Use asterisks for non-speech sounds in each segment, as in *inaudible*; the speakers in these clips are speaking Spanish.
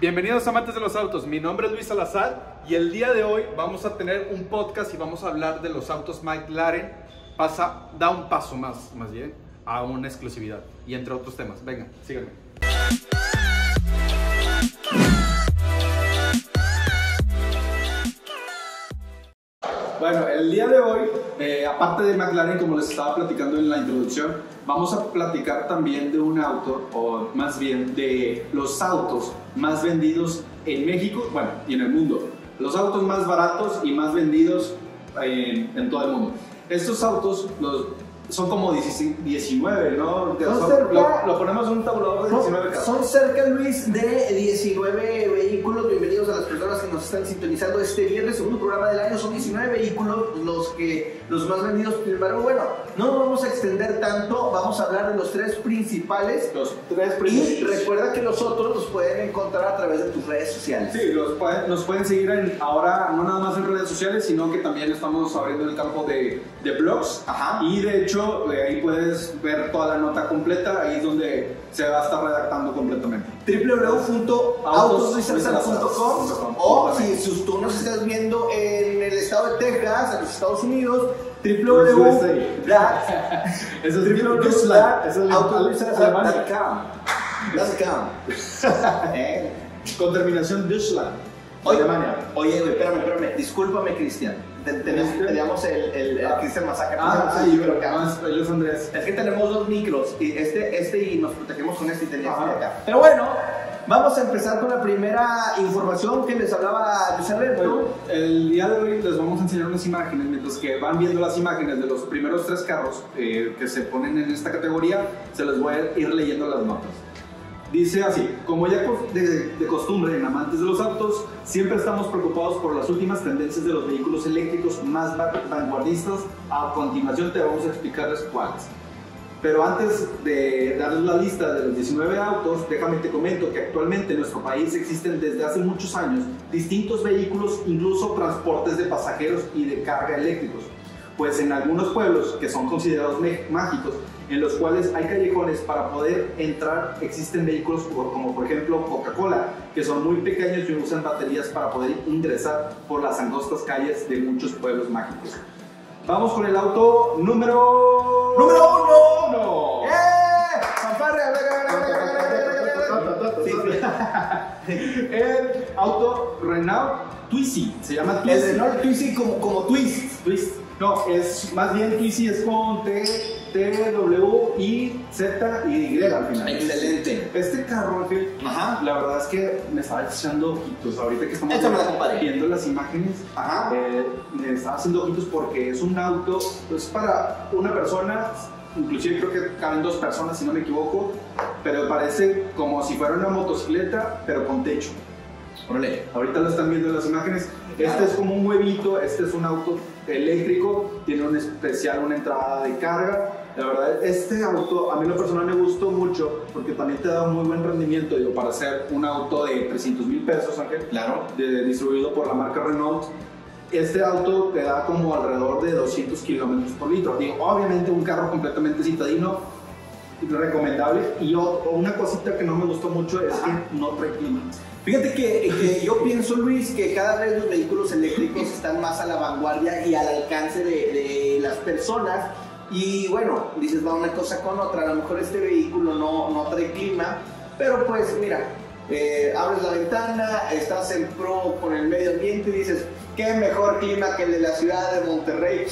Bienvenidos amantes de los autos, mi nombre es Luis Salazar y el día de hoy vamos a tener un podcast y vamos a hablar de los autos McLaren. Pasa, da un paso más, más bien, a una exclusividad y entre otros temas. Venga, síganme. Bueno, el día de hoy, eh, aparte de McLaren, como les estaba platicando en la introducción, vamos a platicar también de un auto, o más bien de los autos más vendidos en México, bueno, y en el mundo. Los autos más baratos y más vendidos en, en todo el mundo. Estos autos los, son como 19, ¿no? Son Son- cerca- lo, lo ponemos en un tabulador de 19 Son, cada. son cerca, Luis, de 19 vehículos. Bienvenidos a las personas que nos están sintonizando este viernes, segundo programa del año. Son 19 vehículos los que los más vendidos. Sin embargo, bueno, no nos vamos a extender tanto. Vamos a hablar de los tres principales. Los tres Y primeros. recuerda que los otros los pueden encontrar a través de tus redes sociales. Sí, los pueden, nos pueden seguir en- ahora no nada más en redes sociales, sino que también estamos abriendo el campo de, de blogs. Ajá. Y de hecho, de ahí puedes ver toda la nota completa, ahí es donde se va a estar redactando completamente. www.autosluisalazar.com o si sus- tú nos estás viendo en el estado de Texas, en los Estados Unidos, www.autosluisalazar.com *laughs* Eh. Con terminación Deutschland, Oye, Alemania. Oye, espérame, espérame. Discúlpame, Cristian. Teníamos el, el, el Cristian Masacre. Ah, sí, pero acá. ellos Andrés. Es que tenemos dos micros, y este, este y nos protegemos con este y tenía este acá. Pero bueno, vamos a empezar con la primera información que les hablaba Luis Alberto. El día de hoy les vamos a enseñar unas imágenes, mientras que van viendo las imágenes de los primeros tres carros eh, que se ponen en esta categoría, se les voy a ir leyendo las notas. Dice así, como ya de, de costumbre en amantes de los autos, siempre estamos preocupados por las últimas tendencias de los vehículos eléctricos más va- vanguardistas. A continuación te vamos a explicarles cuáles. Pero antes de darles la lista de los 19 autos, déjame te comento que actualmente en nuestro país existen desde hace muchos años distintos vehículos, incluso transportes de pasajeros y de carga eléctricos. Pues en algunos pueblos que son considerados mágicos, en los cuales hay callejones para poder entrar, existen vehículos como, por ejemplo Coca-Cola, que son muy pequeños y usan baterías para poder ingresar por las angostas calles de muchos pueblos mágicos. Vamos con el auto número... ¡Número uno! uno. ¡Eh! Sí, *laughs* sí. El auto Renault Twizy, se llama Twizy. El Renault Twizy como, como twist. Twist. No, es más bien Twizy es con T, T, W, I, Z y Y al final. Excelente. Este carro, Ajá. la verdad es que me estaba echando ojitos. Ahorita que estamos viendo las imágenes, Ajá. eh, me estaba haciendo ojitos porque es un auto, es para una persona, inclusive creo que caben dos personas si no me equivoco, pero parece como si fuera una motocicleta, pero con techo. Órale. Ahorita lo están viendo en las imágenes. Este es como un huevito, este es un auto eléctrico, tiene un especial, una entrada de carga. La verdad, este auto a mí en lo personal me gustó mucho porque también te da un muy buen rendimiento, digo, para hacer un auto de 300 mil pesos, Ángel, Claro. de- distribuido por la marca Renault. Este auto te da como alrededor de 200 kilómetros por litro. Digo, obviamente un carro completamente citadino, recomendable. Y o- una cosita que no me gustó mucho es Ajá. que no trae clima. Fíjate que, que yo pienso, Luis, que cada vez los vehículos eléctricos están más a la vanguardia y al alcance de, de las personas. Y bueno, dices, va una cosa con otra. A lo mejor este vehículo no, no trae clima, pero pues mira, eh, abres la ventana, estás en pro con el medio ambiente y dices, qué mejor clima que el de la ciudad de Monterrey.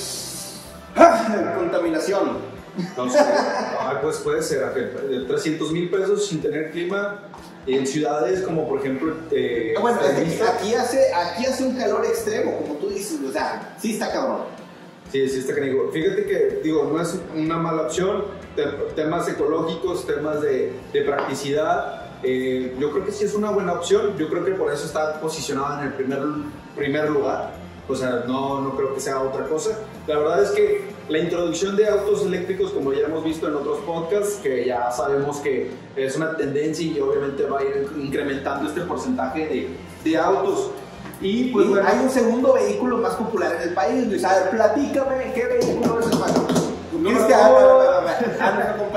¡Ah! Contaminación. Entonces, ah, pues puede ser, Ángel, 300 mil pesos sin tener clima en ciudades como por ejemplo... eh, Bueno, aquí hace, aquí hace un calor extremo, como tú dices, o sea, sí está cabrón. Sí, sí está canijo. Fíjate que, digo, no es una mala opción. Te- temas ecológicos, temas de, de practicidad. eh, yo creo que sí es una buena opción. Yo creo que por eso está posicionada en el primer, primer lugar. O sea, no, no creo que sea otra cosa. La verdad es que la introducción de autos eléctricos, como ya hemos visto en otros podcasts, que ya sabemos que es una tendencia y obviamente va a ir incrementando este porcentaje de, de autos. Y pues Y bueno, hay un segundo vehículo más popular en el país, Luis. A ver, platícame qué vehículo es el más. Cristian, uno. a ver, a ver, a ver, a nuestro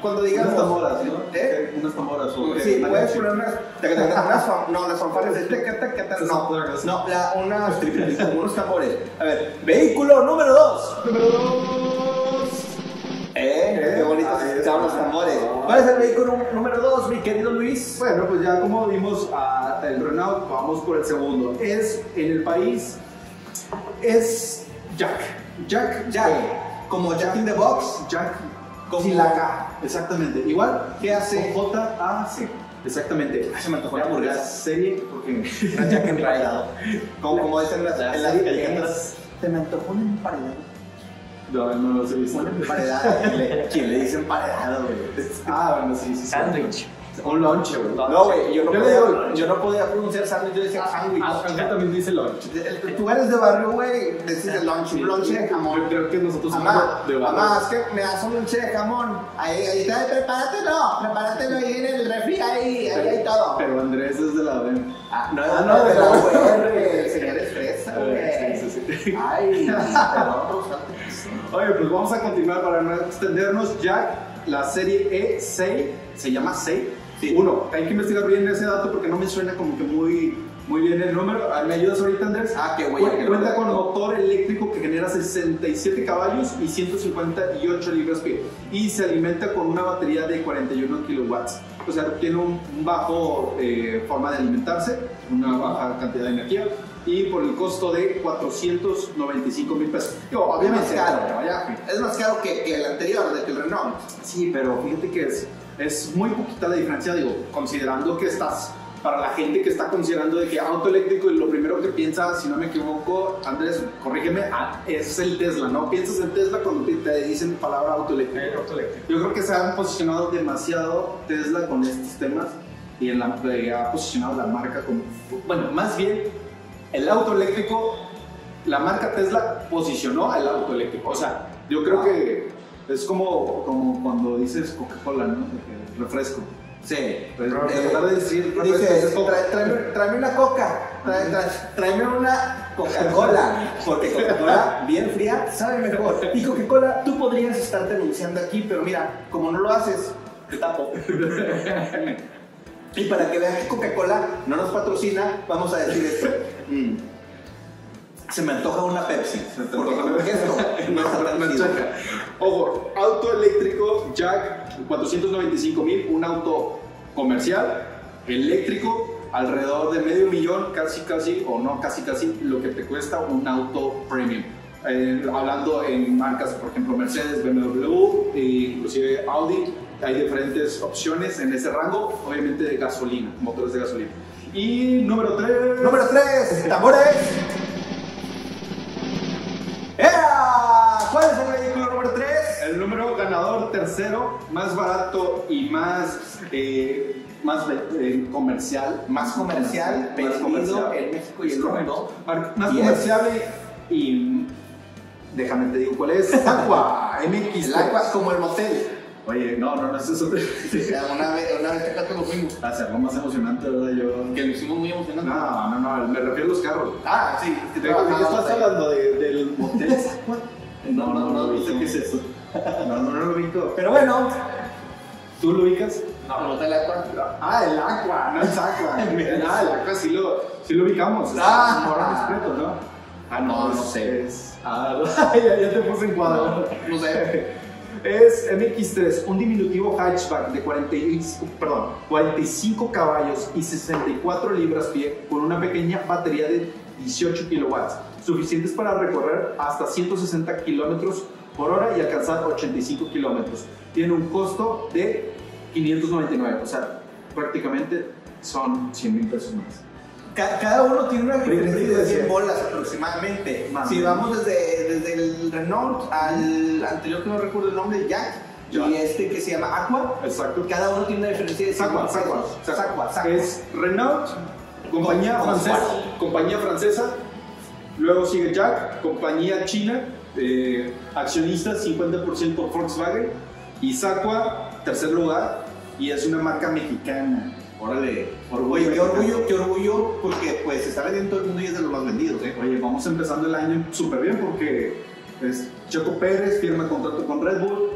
cuando Unas digamos. tamboras, ¿no? ¿Eh? Unas tamboras. o Sí, puedes poner unas. unas no, las fanfarrias de No, no, la, unas, *laughs* unos tambores. A ver, vehículo número 2. Número dos. Eh, qué bonitos estaban los tambores. ¿Cuál es el vehículo número 2, mi querido Luis? Bueno, pues ya como vimos a el Renault, vamos por el segundo. Es en el país, es Jack. Jack, Jack, como Jack in the Box. Jack, Como- sin la K. Exactamente. Igual, ¿Qué hace? J-A-C. Exactamente. Ay, se me antojó la hamburguesa. serie, porque Una *laughs* Jack enraizado. Como, como dicen las, La en las serie caricaturas. Se me antojó un emparedado. no, no los he visto. Un emparedado. ¿Quién le dice emparedado, güey? Ah, bueno, sí, sí. sí. Sándwich. Un lunch, güey. No, güey, yo no, Yo podía, digo lunch. yo no podía pronunciar sándwich, yo decía sándwich. Ah, acá también dice lunch. Tú eres de barrio, güey, decís el lunch, un lunch de jamón. Yo creo que nosotros somos de barrio. mamá, es que me das un lunch de jamón. Ahí, ahí está, prepáratelo, prepáratelo ahí en el refri, ahí, ahí hay todo. Pero Andrés es de la B. Ah, no, Ah, no, no, de la el señor es fresa, Sí, güey. sí, sí. Ay. *laughs* Oye, pues vamos a continuar para no extendernos. Jack, la serie E6, se llama 6. Sí. Uno, hay que investigar bien ese dato porque no me suena como que muy, muy bien el número. Ah, ¿Me ayudas ahorita, Andrés? Ah, qué güey. Cu- Cuenta con motor eléctrico que genera 67 caballos y 158 libras-pie y se alimenta con una batería de 41 kilowatts. O sea, tiene un, un bajo eh, forma de alimentarse, una baja cantidad de energía y por el costo de 495 mil pesos. Digo, Obviamente obviamente, caro. vaya, Es más caro que, que el anterior, de que el Renault. Sí, pero fíjate que es, es muy poquita la diferencia, digo, considerando que estás, para la gente que está considerando de que auto eléctrico y lo primero que piensa, si no me equivoco, Andrés, corrígeme, ah, es el Tesla, ¿no? Piensas en Tesla cuando te- dicen palabra auto eléctrico. Yo creo que se han posicionado demasiado Tesla con estos temas y en la, eh, ha posicionado la marca como, bueno, más bien el auto eléctrico, la marca Tesla posicionó al auto eléctrico. O sea, yo creo Ah. que es como, como cuando dices Coca-Cola, ¿no? De que Refresco. Sí. Eh, tratar de decir refresco Dice, es Coca. "Trae- tráeme, una coca, tráeme una Coca-Cola, porque Coca-Cola bien fría sabe mejor. Y Coca-Cola, tú podrías estarte anunciando aquí, pero mira, como no lo haces, te tapo. *laughs* Y para que vean que Coca-Cola no nos patrocina, vamos a decir esto. Mm. Se me antoja una Pepsi. te Porque antoja como una- que esto no No. Ojo, auto eléctrico Jack 495 mil, un auto comercial, eléctrico, alrededor de medio millón, casi casi, o no casi casi, lo que te cuesta un auto premium. Eh, hablando en marcas, por ejemplo, Mercedes, BMW, e inclusive Audi, hay diferentes opciones en ese rango, obviamente de gasolina, motores de gasolina. Y número 3. Número 3, tambores. El número ganador tercero, más barato y más, eh, más eh, comercial. Más comercial, Más comercial. en México y el mundo. Más comercial y, Déjame te digo cuál es. *laughs* Aqua MX. El agua como el motel. Oye, no, no, no, eso es otro. Una vez, una vez acá lo fuimos. Hacerlo más emocionante, ¿verdad? Yo. Que lo hicimos muy emocionante. No, no, no, me refiero a los carros. Ah, sí. es que ¿De qué estás trabajábamos ahí. hablando? ¿De- ¿Del motel *laughs* Aqua? No, no, no, no sé no. qué es eso. No, no, no *laughs* lo ubico. Pero bueno. ¿Tú lo ubicas? No, no te la Ah, el Aqua, no es Aqua. *laughs* ah, el Aqua sí lo, sí lo ubicamos. Ah. Ah, Morón discreto, ¿no? Ah, No, no es- sé. es- ah, *laughs* ya, ya te puse en cuadro. No sé. Es MX3, un diminutivo hatchback de 45, perdón, 45 caballos y 64 libras-pie con una pequeña batería de 18 kilowatts, suficientes para recorrer hasta 160 kilómetros por hora y alcanzar 85 kilómetros. Tiene un costo de 599, o sea, prácticamente son 100 mil pesos más. Ca- Cada uno tiene una diferencia de 100 diferencia. bolas aproximadamente. Más si vamos desde, desde el Renault al anterior que no recuerdo el nombre, Jack, Jack. y este que se llama Aqua, Exacto. cada uno tiene una diferencia de 100 Sacua, bolas. Sacua, Sacua, Sacua. Es Renault, compañía francesa, compañía francesa. Luego sigue Jack, compañía china, eh, accionista 50% Volkswagen. Y Sacua, tercer lugar, y es una marca mexicana. Órale, Oye, qué orgullo, qué orgullo, porque pues se está vendiendo en todo el mundo y es de los más vendidos, ¿eh? Oye, vamos empezando el año súper bien porque pues, Checo Pérez firma contrato con Red Bull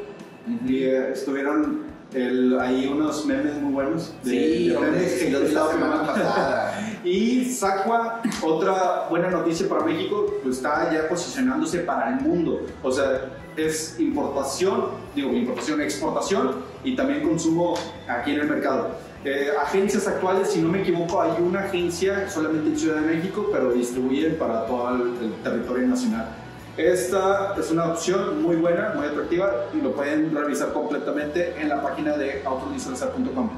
y eh, estuvieron El, hay unos memes muy buenos. De, sí, de memes que los la semana pasada. *laughs* y Sacua, otra buena noticia para México, pues está ya posicionándose para el mundo. O sea, es importación, digo, importación, exportación y también consumo aquí en el mercado. Eh, agencias actuales, si no me equivoco, hay una agencia solamente en Ciudad de México, pero distribuyen para todo el, territorio nacional. Esta es una opción muy buena, muy atractiva y lo pueden revisar completamente en la página de autodisfrazar.com.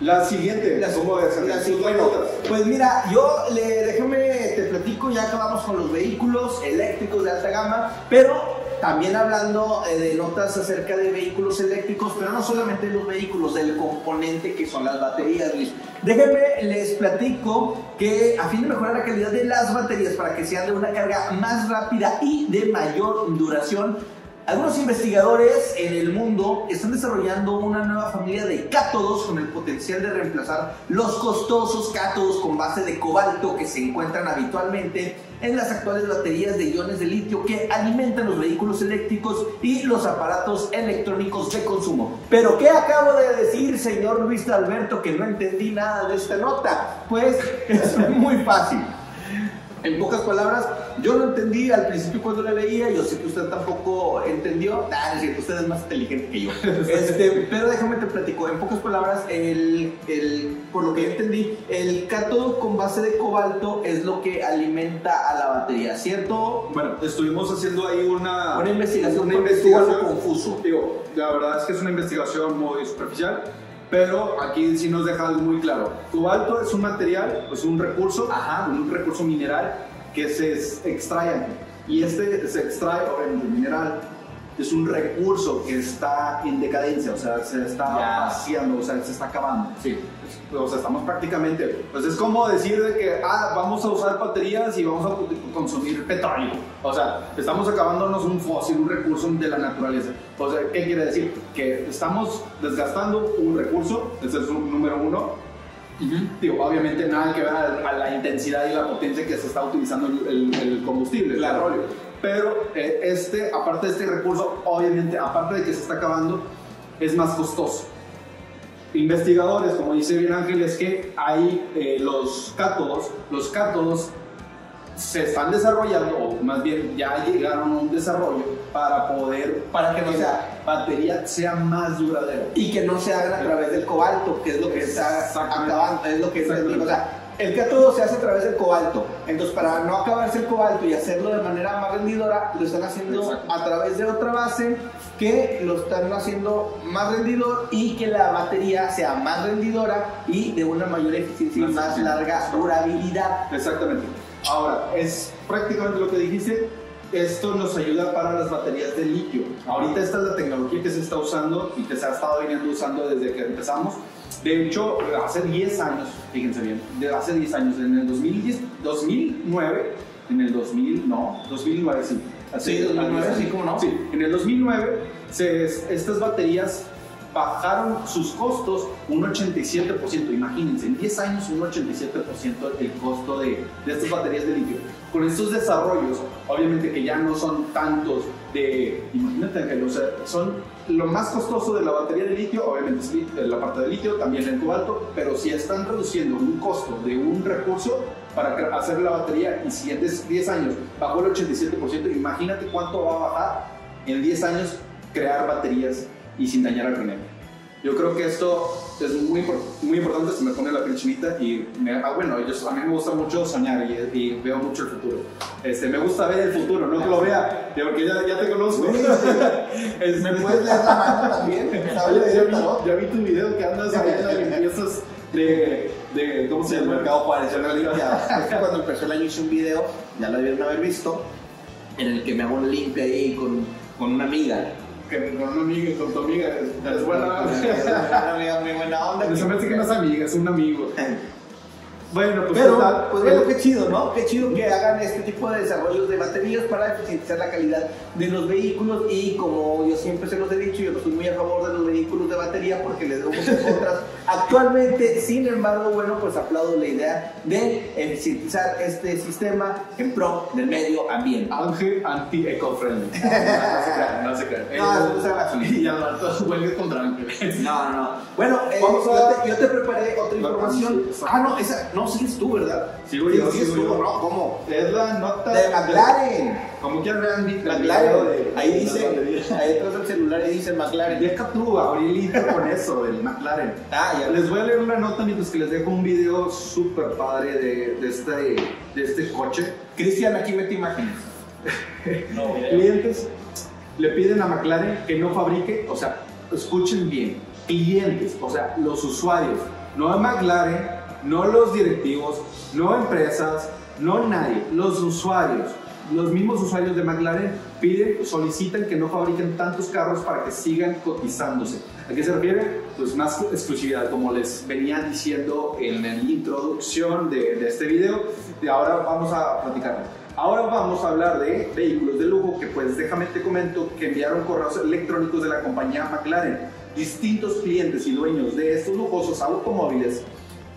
La siguiente, la, ¿cómo? La siguiente, pues mira, yo le, déjame, te platico, ya acabamos con los vehículos eléctricos de alta gama, pero también hablando eh, de notas acerca de vehículos eléctricos, pero no solamente de los vehículos, del componente que son las baterías, Luis. Déjenme, les platico que a fin de mejorar la calidad de las baterías para que sean de una carga más rápida y de mayor duración, algunos investigadores en el mundo están desarrollando una nueva familia de cátodos con el potencial de reemplazar los costosos cátodos con base de cobalto que se encuentran habitualmente en las actuales baterías de iones de litio que alimentan los vehículos eléctricos y los aparatos electrónicos de consumo. Pero ¿qué acabo de decir, señor Luis Alberto, que no entendí nada de esta nota? Pues *laughs* es muy fácil. En pocas palabras, yo no entendí al principio cuando la leía, yo sé que usted tampoco entendió. Ah, es cierto, usted es más inteligente que yo. *laughs* Este, pero déjame te platico. En pocas palabras, el, el, por lo que yo entendí, el cátodo con base de cobalto es lo que alimenta a la batería, ¿cierto? Bueno, estuvimos haciendo ahí una, una investigación, una investigación confuso. Digo, la verdad es que es una investigación muy superficial pero aquí sí nos deja algo muy claro. Cobalto es un material, es un recurso, un recurso mineral que se extrae Y este se extrae, el mineral, es un recurso que está en decadencia, o sea, se está vaciando, o sea, se está acabando. Sí. O sea, estamos prácticamente, pues es como decir de que, ah, vamos a usar baterías y vamos a consumir petróleo. O sea, estamos acabándonos un fósil, un recurso de la naturaleza. O sea, ¿qué quiere decir? Que estamos desgastando un recurso, ese es un número uno, Digo, obviamente nada que ver a, la intensidad y la potencia que se está utilizando el, combustible, el petróleo. Pero eh, este, aparte de este recurso, obviamente, aparte de que se está acabando, es más costoso. Investigadores, como dice bien Ángel, es que hay eh, los cátodos, los cátodos se están desarrollando, o más bien ya llegaron a un desarrollo para poder, para que, no sea, batería sea más duradera. Y que no se haga a través del cobalto, que es lo que está acabando, es lo que es, o sea, el cátodo se hace a través del cobalto. Entonces, para no acabarse el cobalto y hacerlo de manera más rendidora, lo están haciendo a través de otra base que lo están haciendo más rendidor y que la batería sea más rendidora y de una mayor eficiencia y más larga durabilidad. Exactamente. Ahora, es prácticamente lo que dijiste. Esto nos ayuda para las baterías de litio. Ahorita esta es la tecnología que se está usando y que se ha estado viniendo usando desde que empezamos de hecho, hace 10 años, fíjense bien, de hace 10 años, en el 2010, 2009, en el 2000, no, 2009 sí. Sí, 2009, sí, ¿cómo no? Sí, en el 2009 se, estas baterías bajaron sus costos un 87%. Imagínense, en 10 años un 87% el costo de, de estas baterías de litio. Con estos desarrollos, obviamente que ya no son tantos de, imagínate que son lo más costoso de la batería de litio, obviamente es la parte de litio, también el cobalto, pero si están reduciendo un costo de un recurso para hacer la batería y si en 10 años bajó el 87%, imagínate cuánto va a bajar en 10 años crear baterías y sin dañar al planeta. Yo creo que esto es muy, muy importante, se me pone la piel y me, ah, bueno, yo, a mí me gusta mucho soñar y, veo mucho el futuro. Este, me gusta ver el futuro, no que lo vea, porque ya, ya te conozco. *laughs* Este, ¿Me puedes leer la mano también? *laughs* ya, vi, ya vi tu video que andas haciendo limpiezas de, de, ¿cómo se llama? El mercado Juárez, *laughs* yo Es que cuando empezó el año hice un video, ya lo debieron haber visto, en el que me hago un limpia ahí con, con una amiga que con una amiga, con tu amiga, es buena. Una amiga muy buena onda. Se me hace que no es amiga, es un amigo. *laughs* Bueno, pues, Pero, pues bueno, qué chido, ¿no? Qué chido que hagan este tipo de desarrollos de baterías para eficientizar la calidad de los vehículos y como yo siempre se los he dicho, yo estoy muy a favor de los vehículos de batería porque les doy muchas *laughs* contras Actualmente, sin embargo, bueno, pues aplaudo la idea de eficientizar este sistema en pro del medio ambiente. Ángel anti-eco-friendly. No, *laughs* no se crean. No, se gasolina. Y rato huelga contra Ángel. No, no. Bueno, eh, Vamos yo, a- te, yo te preparé otra información. sí, Ah, no, esa, no, sigues tú, ¿verdad? Sigo yo, Sigues sigo tú, yo. ¿no? ¿Cómo? Es la nota De McLaren. Como quieran vean McLaren. Ahí dice, ahí detrás del celular ahí dice McLaren. Deja tú, Aurelito, con eso, del McLaren. Ah, Les voy a leer una nota mientras que les dejo un video súper padre de, de, este, de este coche. Cristian, aquí mete imágenes. *laughs* No, mira. Clientes le piden a McLaren que no fabrique, o sea, escuchen bien, clientes, o sea, los usuarios, no a McLaren, no los directivos, no empresas, no nadie, los usuarios. Los mismos usuarios de McLaren piden, solicitan que no fabriquen tantos carros para que sigan cotizándose. ¿A qué se refiere? Pues más exclusividad, como les venía diciendo en la introducción de, de este video. Y ahora vamos a platicar. Ahora vamos a hablar de vehículos de lujo que pues déjame te comento que enviaron correos electrónicos de la compañía McLaren. Distintos clientes y dueños de estos lujosos automóviles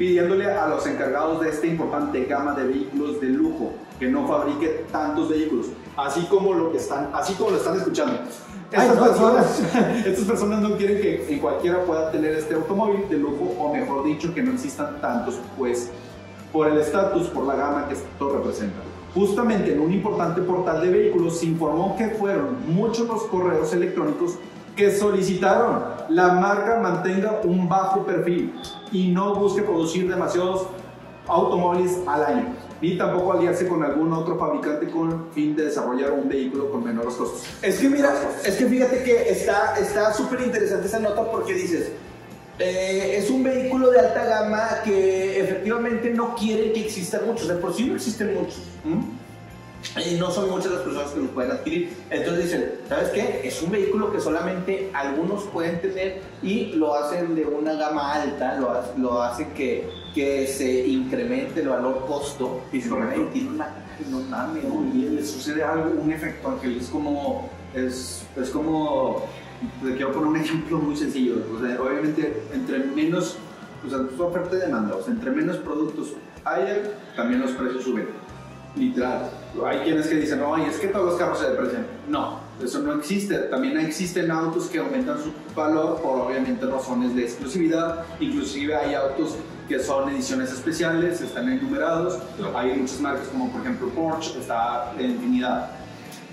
pidiéndole a los encargados de esta importante gama de vehículos de lujo que no fabrique tantos vehículos, así como lo que están, así como lo están escuchando. Ay, Estas, no, personas, *laughs* estas personas no quieren que cualquiera pueda tener este automóvil de lujo, o mejor dicho, que no existan tantos, pues por el estatus, por la gama que esto representa. Justamente en un importante portal de vehículos se informó que fueron muchos los correos electrónicos que solicitaron la marca mantenga un bajo perfil y no busque producir demasiados automóviles al año, ni tampoco aliarse con algún otro fabricante con fin de desarrollar un vehículo con menores costos. Es que mira, es que fíjate que está está súper interesante esa nota porque dices, eh, es un vehículo de alta gama que efectivamente no quiere que existan muchos, de por sí no existen muchos. ¿m? Y no son muchas las personas que los pueden adquirir. Entonces dicen, ¿sabes qué? Es un vehículo que solamente algunos pueden tener y lo hacen de una gama alta, lo, lo hacen que, que se incremente el valor costo. Y dicen, Correcto. "Ay, tiene una no mames, Y le sucede algo, un efecto, Ángel, es como, es, es como, te quiero poner un ejemplo muy sencillo, o sea, obviamente entre menos, o sea, es oferta y demanda, o sea, entre menos productos haya, también los precios suben, literal. Hay quienes que dicen, no, es que todos los carros se deprecian. No, eso no existe. También existen autos que aumentan su valor por obviamente razones de exclusividad. Inclusive hay autos que son ediciones especiales, están enumerados. Hay muchas marcas como por ejemplo Porsche, está en infinidad.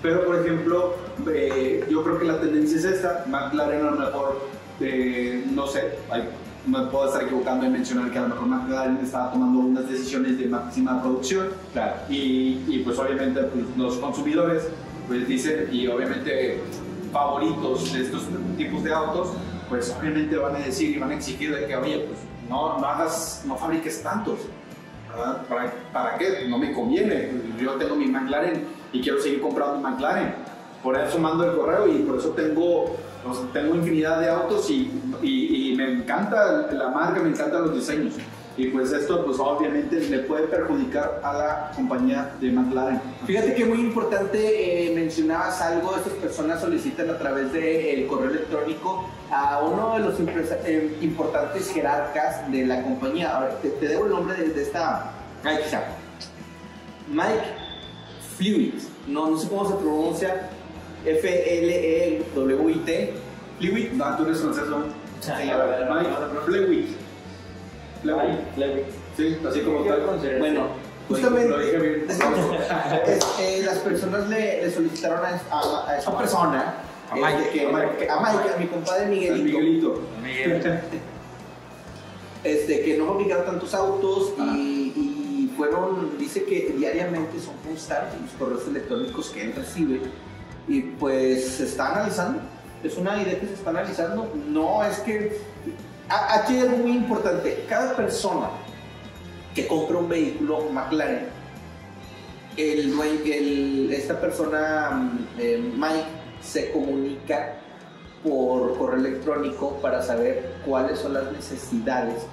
Pero por ejemplo, eh, yo creo que la tendencia es esta. McLaren a lo mejor, eh, no sé, hay- me puedo estar equivocando en mencionar que a lo mejor McLaren estaba tomando unas decisiones de máxima producción. Claro. Y, y, pues obviamente pues, los consumidores pues dicen y obviamente favoritos de estos tipos de autos pues obviamente van a decir y van a exigir de que oye pues no, no hagas, no fabriques tantos ¿verdad? ¿Para, ¿Para qué? No me conviene. Yo tengo mi McLaren y quiero seguir comprando mi McLaren. Por eso mando el correo y por eso tengo, tengo infinidad de autos y, y- y me encanta la marca, me encantan los diseños. Y pues esto pues obviamente le puede perjudicar a la compañía de McLaren. Fíjate que muy importante, eh, mencionabas algo, estas personas solicitan a través del correo electrónico a uno de los eh, importantes jerarcas de la compañía. A ver, te, te debo el nombre de, de esta... Está. Mike Flewitt, no, no sé cómo se pronuncia, F-L-E-W-I-T. Flewitt, No, tú eres francés, ¿no? Sí, A ver, Mike Flewitt. Flewitt. Sí, así como tal. Bueno, justamente... Lo dije bien. *laughs* Es, eh, las personas le, solicitaron a, esa persona, A este, Mike, a Mike. a mi compadre El Miguelito, Miguelito. *laughs* este, que no fabricaron tantos autos Ah. y, y fueron, dice que diariamente son constantes los correos electrónicos que él recibe y pues se está analizando. Es una idea que se está analizando. No es que. Aquí algo muy importante. Cada persona que compra un vehículo McLaren, el, esta persona, mm, eh, Mike, se comunica por correo electrónico para saber cuáles son las necesidades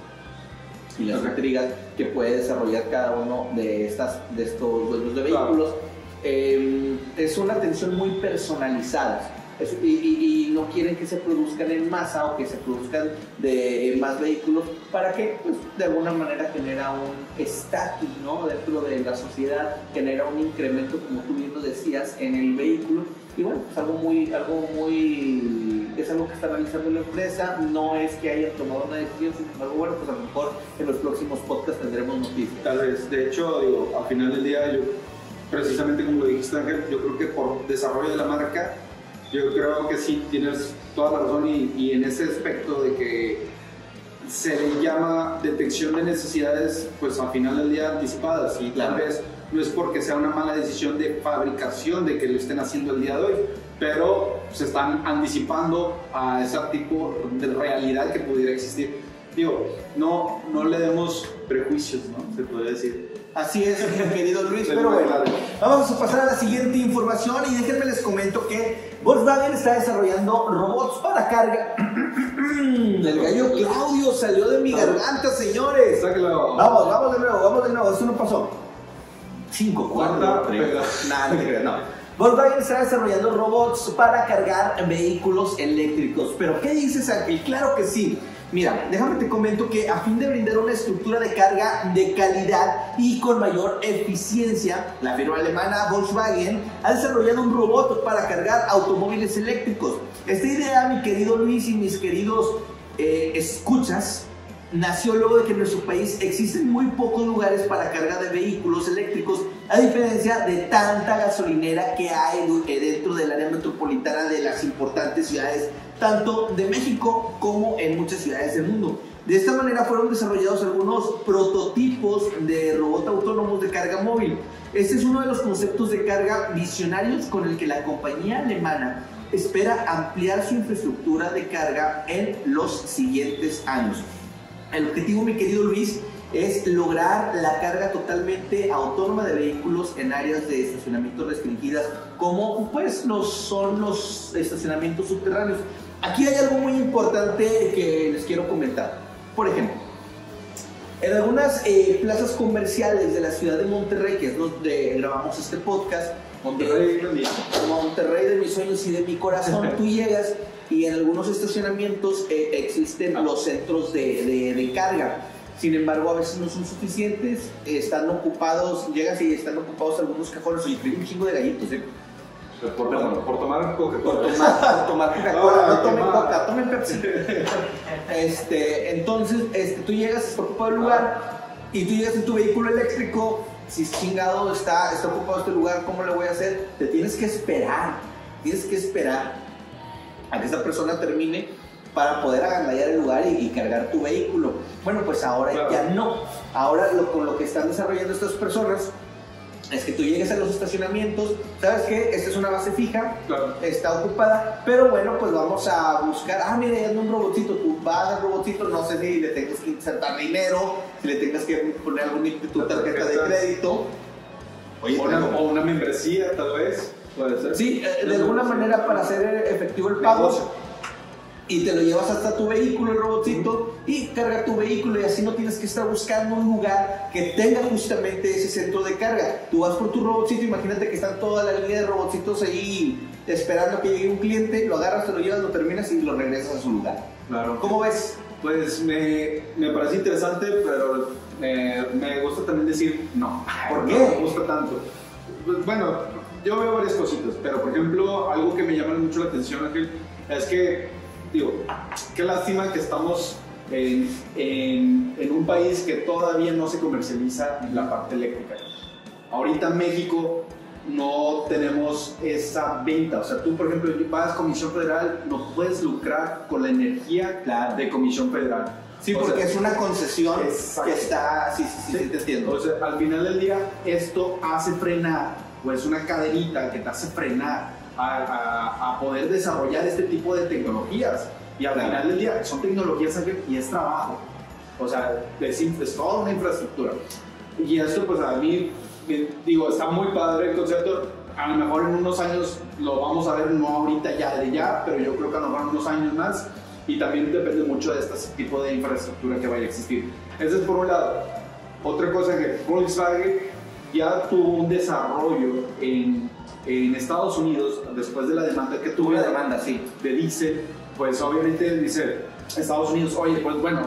y las intrigas que puede desarrollar cada uno de, estas, de estos dueños de Claro. Eh, es una atención muy personalizada. Es- y, y- y no quieren que se produzcan en masa o que se produzcan de más vehículos. ¿Para qué? Pues de alguna manera genera un estatus ¿no? dentro de la sociedad, genera un incremento, como tú bien lo decías, en el vehículo. Y bueno, es algo muy, algo muy, es algo que está analizando la empresa, no es que hayan tomado una decisión, sin embargo, bueno, pues a lo mejor en los próximos podcasts tendremos noticias. Tal vez, de hecho, digo, al final del día, yo, precisamente como lo dijiste Ángel, yo creo que por desarrollo de la marca, yo creo que sí tienes toda la razón y, y en ese aspecto de que se le llama detección de necesidades, pues al final del día anticipadas y tal vez no es porque sea una mala decisión de fabricación de que lo estén haciendo el día de hoy, pero se están anticipando a ese tipo de realidad que pudiera existir. Digo, no, no le demos prejuicios, ¿no? Se podría decir. Así es, mi *laughs* querido Luis, Pero bueno, vamos a pasar a la siguiente información y déjenme les comento que Volkswagen está desarrollando robots para carga. *clears throat* El gallo Claudio salió de mi garganta, señores. Sáquelo. Vamos, vamos de nuevo, vamos de nuevo, esto no pasó. 5, Cuarta, 4, pega. *laughs* Nada, no te creas, no. Volkswagen está desarrollando robots para cargar vehículos eléctricos. ¿Pero qué dices aquí? Claro que sí. Mira, déjame te comento que a fin de brindar una estructura de carga de calidad y con mayor eficiencia, la firma alemana Volkswagen ha desarrollado un robot para cargar automóviles eléctricos. Esta idea, mi querido Luis y mis queridos eh, escuchas, nació luego de que en nuestro país existen muy pocos lugares para carga de vehículos eléctricos, a diferencia de tanta gasolinera que hay dentro del área metropolitana de las importantes ciudades, tanto de México como en muchas ciudades del mundo. De esta manera fueron desarrollados algunos prototipos de robot autónomos de carga móvil. Este es uno de los conceptos de carga visionarios con el que la compañía alemana espera ampliar su infraestructura de carga en los siguientes años. El objetivo, mi querido Luis, es lograr la carga totalmente autónoma de vehículos en áreas de estacionamiento restringidas, como pues los, son los estacionamientos subterráneos. Aquí hay algo muy importante que les quiero comentar. Por ejemplo, en algunas eh, plazas comerciales de la ciudad de Monterrey, que es donde grabamos este podcast, Monterrey, Monterrey. Monterrey de mis sueños y de mi corazón, *laughs* tú llegas y en algunos estacionamientos eh, existen los centros de, de- de carga. Sin embargo, a veces no son suficientes, están ocupados, llegas y están ocupados algunos cajones. Oye, traigo un chingo de gallitos, ¿eh? Por, por tomar Coca-Cola. por tomar *laughs* Coca-Cola, Ah, no tomen qué mal. Coca, tomen Pepsi. Este, entonces, este, tú llegas, está ocupado el lugar, y tú llegas en tu vehículo eléctrico, si es chingado está, está ocupado este lugar, ¿cómo le voy a hacer? Te tienes que esperar, tienes que esperar a que esta persona termine para poder agandallar el lugar y, y cargar tu vehículo. Bueno, pues ahora Claro. ya no. Ahora lo, con lo que están desarrollando estas personas es que tú llegues a los estacionamientos, ¿sabes qué? Esta es una base fija, Claro. está ocupada, pero bueno, pues vamos a buscar, ah, mira, ya anda un robotcito, tú vas al robotcito, no sé si le tengas que insertar dinero, si le tengas que poner algún tu tarjeta de crédito. Oye, o, una, traigo- o una membresía, tal vez. Puede ser. Sí, eh, de alguna manera para hacer efectivo el pago. Negocio. Y te lo llevas hasta tu vehículo, el robotcito, y carga tu vehículo y así no tienes que estar buscando un lugar que tenga justamente ese centro de carga. Tú vas por tu robotcito, imagínate que están toda la línea de robotcitos ahí esperando que llegue un cliente, lo agarras, te lo llevas, lo terminas y lo regresas a su lugar. Claro. ¿Cómo ves? Pues me, me parece interesante, pero me, me gusta también decir no. ¿Por No qué? me gusta tanto. Pues, bueno, yo veo varias cositas, pero por ejemplo, algo que me llama mucho la atención, Ángel, es que, digo, qué lástima que estamos en, en, en un país que todavía no se comercializa la parte eléctrica. Ahorita México no tenemos esa venta. O sea, tú, por ejemplo, vas a Comisión Federal, no puedes lucrar con la energía Claro. de Comisión Federal. Sí, O porque sea, es una concesión Exacto. que está... Sí, sí, sí, sí, te entiendo. o sea, al final del día, esto hace frenar, o es una cadenita que te hace frenar a, a- a poder desarrollar este tipo de tecnologías. Y al final del día, son tecnologías y es trabajo. O sea, es, es toda una infraestructura. Y esto, pues a mí, digo, está muy padre el concepto. A lo mejor en unos años lo vamos a ver, no ahorita ya de ya, pero yo creo que a lo mejor en unos años más. Y también depende mucho de este tipo de infraestructura que vaya a existir. Ese es por un lado. Otra cosa que Volkswagen ya tuvo un desarrollo en, en Estados Unidos, después de la demanda que tuvo una demanda, sí. de diésel, pues obviamente dice Estados Unidos, oye, pues bueno,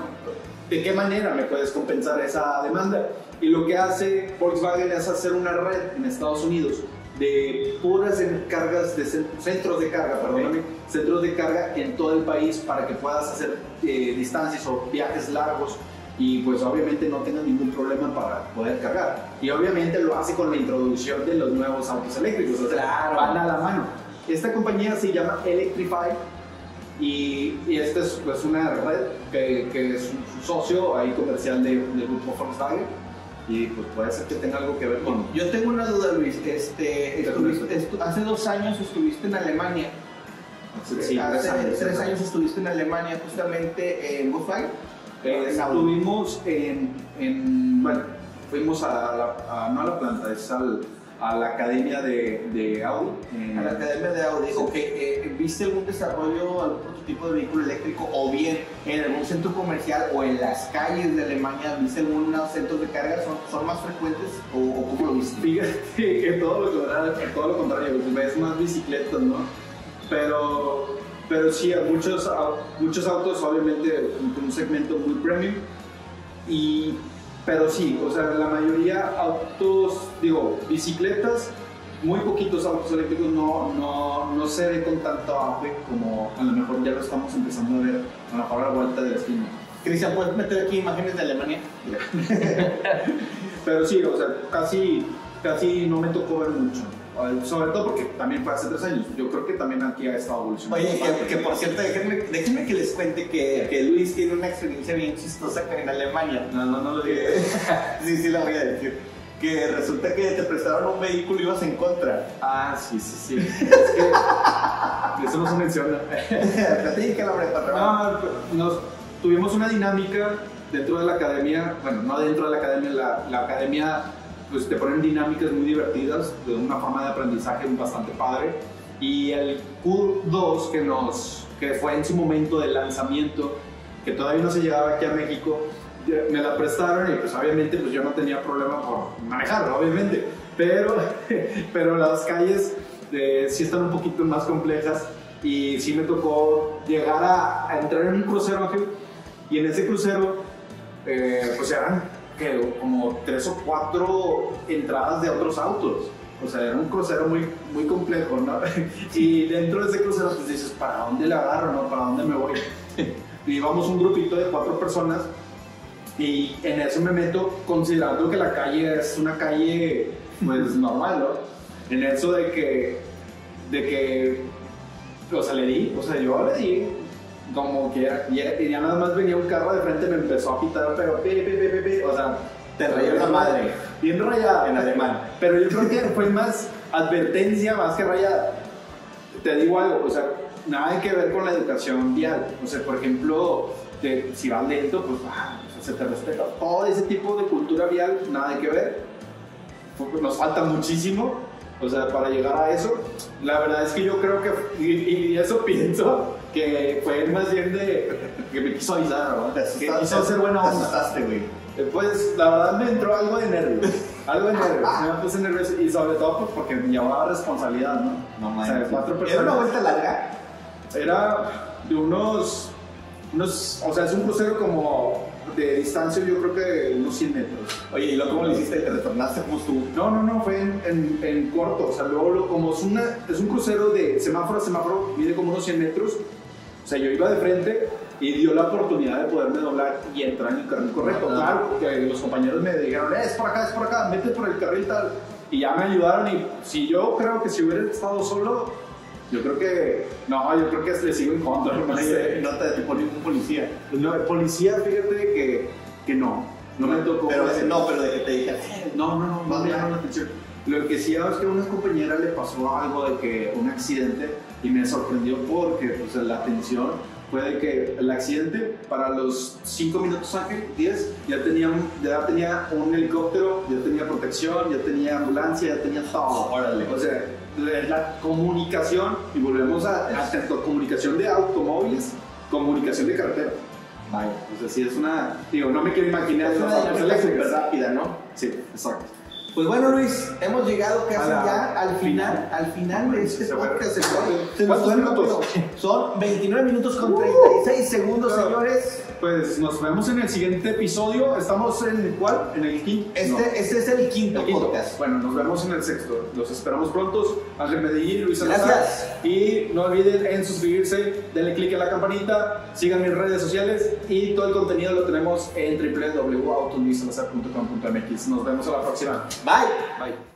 ¿de qué manera me puedes compensar esa demanda? Y lo que hace Volkswagen es hacer una red en Estados Unidos de puras cargas, de cen- centros de carga, perdóname, centros de carga en todo el país para que puedas hacer eh, distancias o viajes largos y pues obviamente no tengas ningún problema para poder cargar. Y obviamente lo hace con la introducción de los nuevos autos eléctricos, o sea, Claro. van a la mano. Esta compañía se llama Electrify y, y esta es pues, una red que, que es un socio ahí comercial de- del grupo Volkswagen y pues puede ser que tenga algo que ver con... Yo tengo una duda, Luis. Este, estu- hace dos años estuviste en Alemania. Sí, hace tres tres años. años, estuviste en Alemania, justamente en Volkswagen. Eh, estuvimos en, en- bueno, fuimos a, la, a- no a la planta, es al- a la academia de, de Audi. A la Academia de Audi. Ok, eh, ¿viste algún desarrollo, algún prototipo de vehículo eléctrico o bien en algún centro comercial o en las calles de Alemania? ¿Viste algunos centros de carga? ¿Son, son más frecuentes o, o cómo lo viste? Fíjate que todo lo todo lo contrario, ves más bicicletas, ¿no? Pero, pero sí, a muchos, muchos autos, obviamente, con un segmento muy premium. Y, pero sí, o sea, la mayoría autos, digo, bicicletas, muy poquitos autos eléctricos no, no, no se ve con tanto auge como a lo mejor ya lo estamos empezando a ver a lo mejor a la vuelta de la esquina. Cristian, ¿puedes meter aquí imágenes de Alemania? *laughs* Pero sí, o sea, casi, casi no me tocó ver mucho. Eh, Sobre todo porque también fue hace tres años. Yo creo que también aquí ha estado evolucionando. Oye, que, que por cierto, déjenme, déjenme que les cuente que, que Luis tiene una experiencia bien chistosa en Alemania. No, no, no lo digas. *laughs* sí, sí, la voy a decir. Que resulta que te prestaron un vehículo y ibas en contra. Ah, sí, sí, sí. Es que *laughs* eso no se menciona. *laughs* Platícala, hombre. No, nos tuvimos una dinámica dentro de la academia, bueno, no dentro de la academia, la, la academia pues te ponen dinámicas muy divertidas, de una forma de aprendizaje bastante padre. Y el Q2 que nos, que fue en su momento de lanzamiento, que todavía no se llegaba aquí a México, me la prestaron y pues obviamente pues yo no tenía problema por manejarlo, obviamente. Pero, *laughs* pero las calles eh, sí están un poquito más complejas y sí me tocó llegar a, a entrar en un crucero y en ese crucero eh, pues eran que, como tres o cuatro entradas de otros autos. O sea, era un crucero muy, muy complejo, ¿no? *laughs* Y dentro de ese crucero pues dices, ¿para dónde le agarro, no? ¿Para dónde me voy? *laughs* Y íbamos un grupito de cuatro personas y en eso me meto considerando que la calle es una calle pues *laughs* normal, ¿no? En eso de que, de que, o sea, le di, o sea, yo le di como quiera y, y ya nada más venía un carro de frente me empezó a pitar, pero pi, pi, pi, o sea, Te rayó la madre. Bien rayada. En alemán. Pero yo creo que fue más advertencia más que rayada. Te digo algo, o sea, nada que ver con la educación vial. O sea, por ejemplo, de- si vas lento, pues ah, se te respeta. Todo ese tipo de cultura vial, nada que ver. Nos falta muchísimo, o sea, para llegar a eso. La verdad es que yo creo que, y, y eso *laughs* pienso, que fue más bien de que me quiso avisar, ¿no? Te Que quiso ser buena te onda. asustaste, güey. Eh, Pues la verdad me entró algo de nervios, algo de nervios, *laughs* me puse nervioso y sobre todo pues, porque me llevaba responsabilidad, ¿no? No O sea, cuatro ¿Era personas. una vuelta larga? Era de unos, unos, o sea, es un crucero como de distancia yo creo que de unos 100 metros. Oye, ¿y luego cómo le hiciste? ¿Te retornaste tú? No, no, no, fue en, en, en corto, o sea, luego lo- como es, una, es un crucero de semáforo a semáforo, mide como unos 100 metros, sea, yo iba de frente y dio la oportunidad de poderme doblar y entrar en el carril correcto. Ah. Claro, porque los compañeros me dijeron, "Eh, es por acá, es por acá, mete por el carril tal. Y ya me ayudaron y si yo creo que si hubiera estado solo, yo creo que, no, yo creo que le sigo en contra. No, sé. *laughs* No te ningún policía. No, el policía, fíjate que, que no, no me tocó. Pero, no, pero de que te dije, "Eh, No, no, no, no me llama la atención. Lo que sí es que a una compañera le pasó algo de que un accidente y me sorprendió porque pues, la atención fue de que el accidente para los 5 minutos Ángel, 10, ya tenía, un- ya tenía un helicóptero, ya tenía protección, ya tenía ambulancia, ya tenía todo. Órale. O sea, la, comunicación, y volvemos a, a tanto comunicación de automóviles, comunicación de carretera. Vaya, o sea, sí es una, digo, no me quiero imaginar Es una dinámica eléctricos. súper rápida, ¿no? Sí, exacto. Pues bueno, Luis, hemos llegado casi la ya al final, final. al final de este Se podcast. Se se nos ¿Cuántos fue minutos? Son 29 minutos con 36 segundos, Claro. señores. Pues nos vemos en el siguiente episodio. ¿Estamos en cuál? ¿En el quinto? Este, No. este es el quinto, El quinto. podcast. Bueno, nos vemos en el sexto. Los esperamos pronto. Ángel Medellín, Luis Salazar. Gracias. Y no olviden en suscribirse, denle click en la campanita, sigan mis redes sociales y todo el contenido lo tenemos en www.autoluisalazar.com.mx. Nos vemos a la próxima. Bye. Bye.